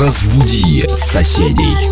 Разбуди соседей.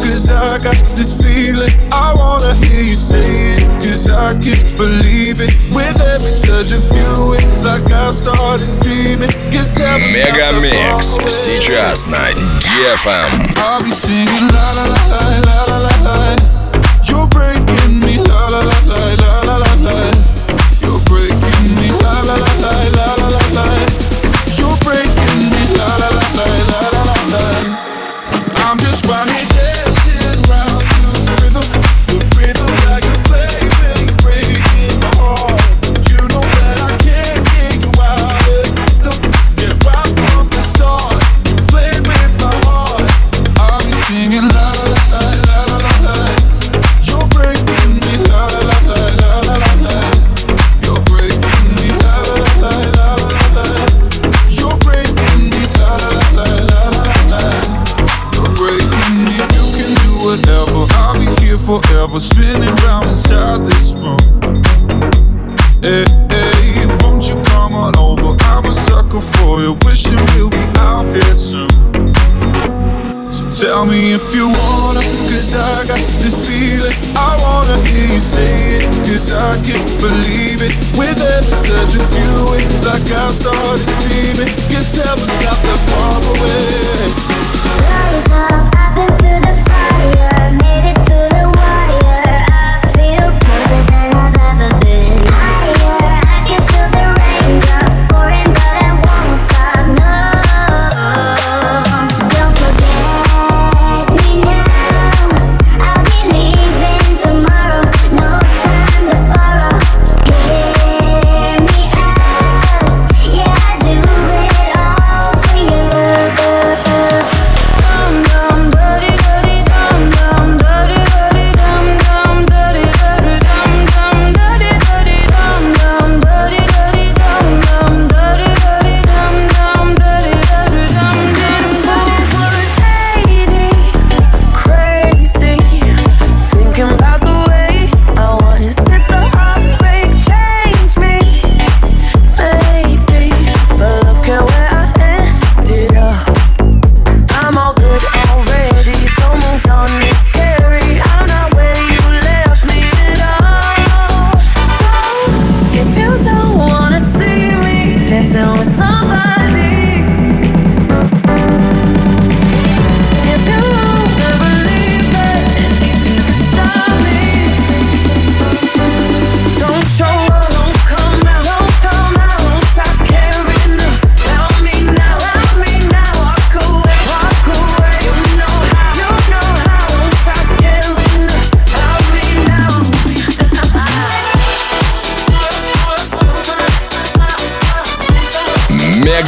Cause I got this feeling, I wanna hear you say it. Cause I can't believe it. With every touch of you, it's like I've started dreaming. Мегамикс сейчас на DFM. I'll be singing la la la la la la. You're breaking me la la la la la la la.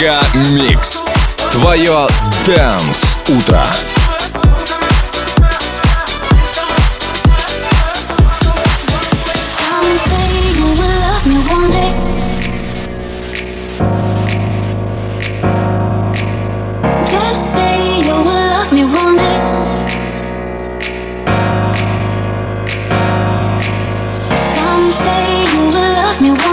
Мега Микс. Твое Дэнс Утро. Me one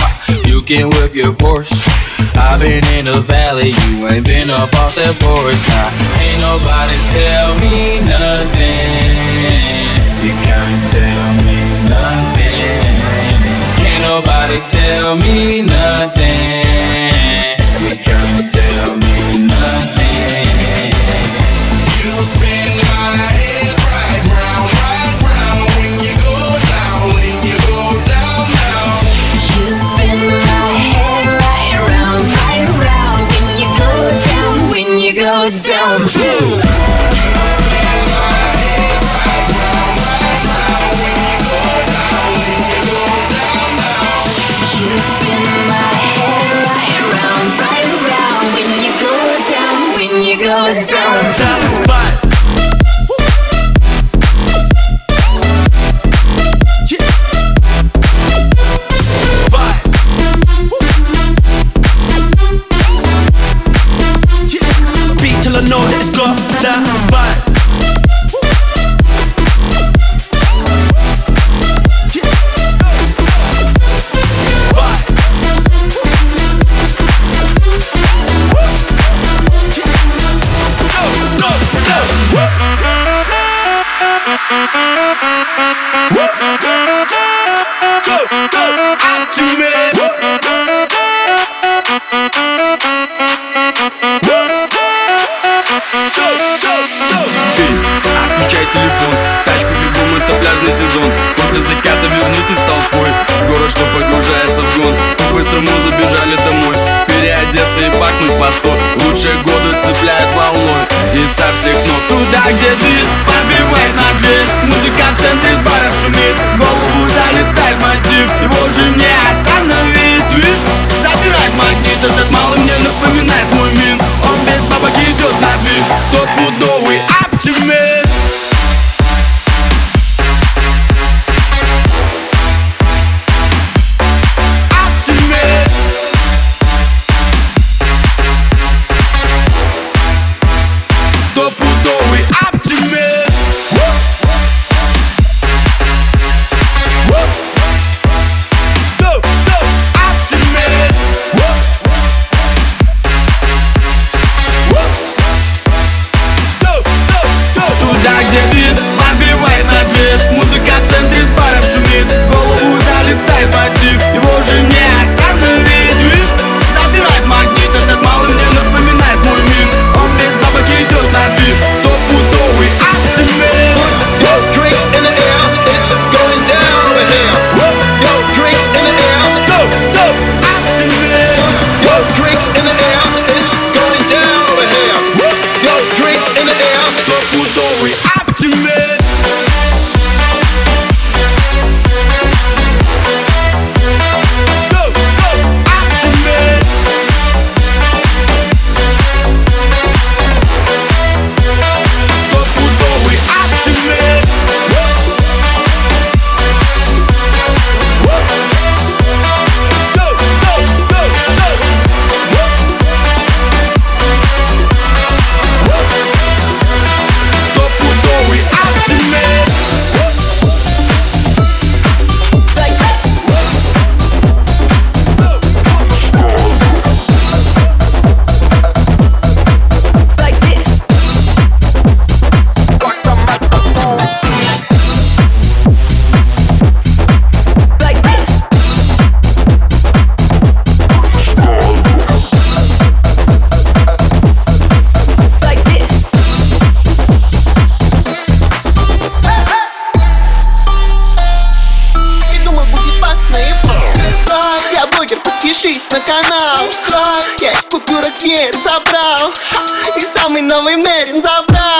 you can whip your Porsche. I've been in the valley, you ain't been up off that porch. Now, ain't nobody tell me nothing. You can't tell me nothing. Can't nobody tell me nothing. Отключай телефон, тачку бегом, это пляжный сезон. После заката вернуться с толпой город, что погружается в гон. По-быстрому забежали домой? Переодеться и пахнуть по сто Лучшие годы цепляют волной. И со всех ног. Туда, где дым пробивает на дверь Музыка в центре с баров шумит. Голову залетает мотив. Его же не остановить Видишь, забирает магнит. Этот малый мне напоминает мой Минск без бабок идет на движ Стопудовый оптимист Оптимист на канал Ой, Я из купюрок веер забрал Ха, И самый новый Мерин забрал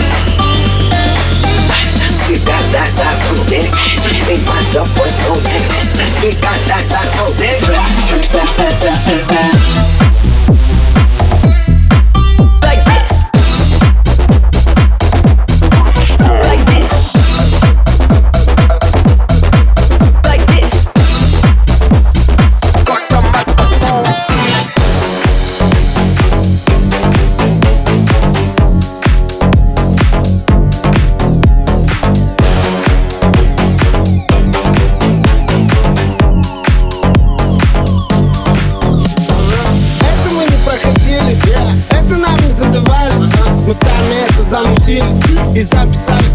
Мы сами это замутим и записали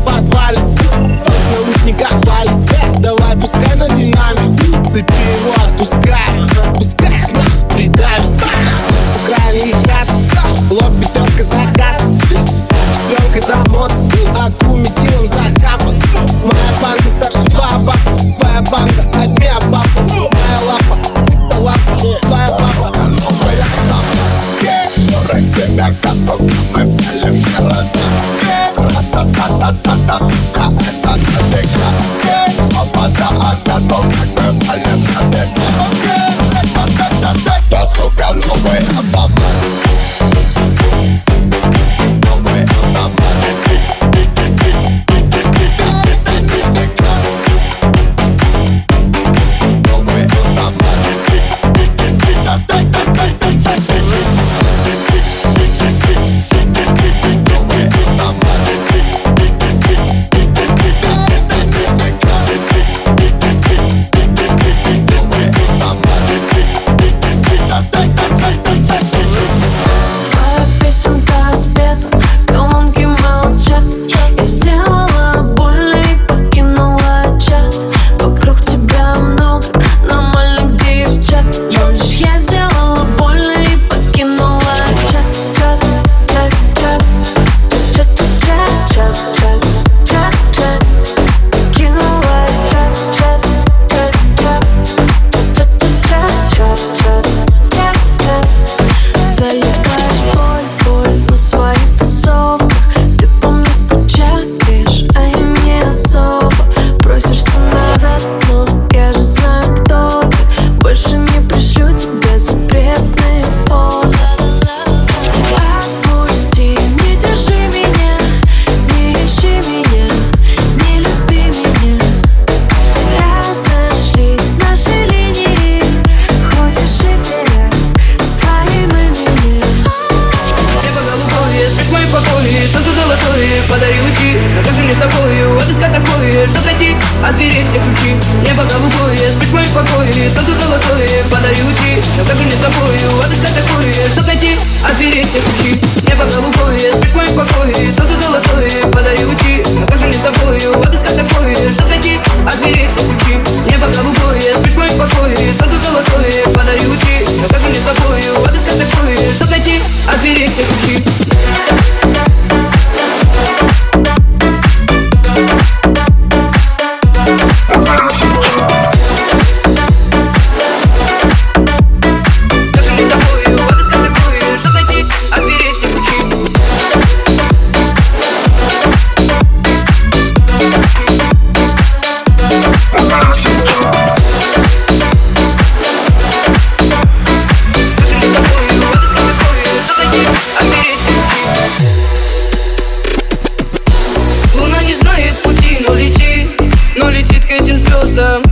звездам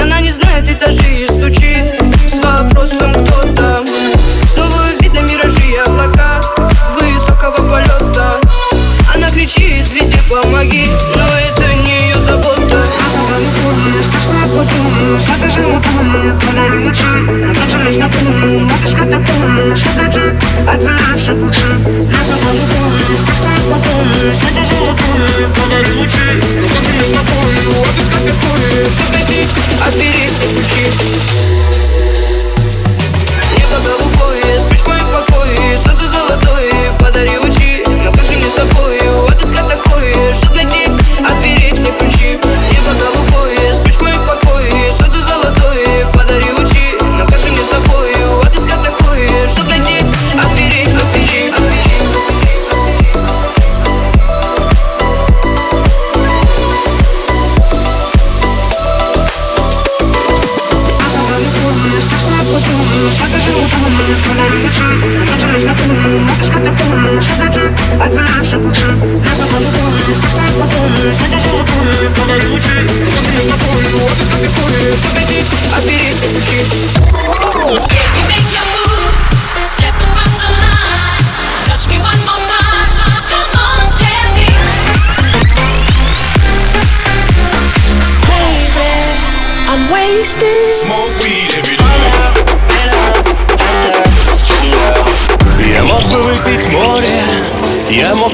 Она не знает этажи и стучит С вопросом кто там Снова видно миражи и облака Высокого полета Она кричит звезде помоги Но это не ее забота Отзывайся лучше Отбери